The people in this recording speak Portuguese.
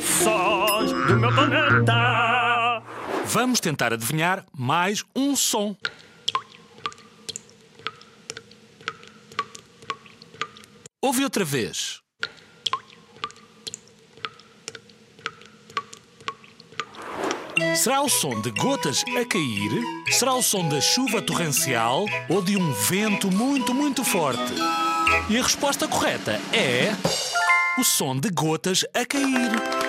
Sons do meu planeta. Vamos tentar adivinhar mais um som. Ouve outra vez. Será o som de gotas a cair? Será o som da chuva torrencial ou de um vento muito, muito forte? E a resposta correta é. O som de gotas a cair.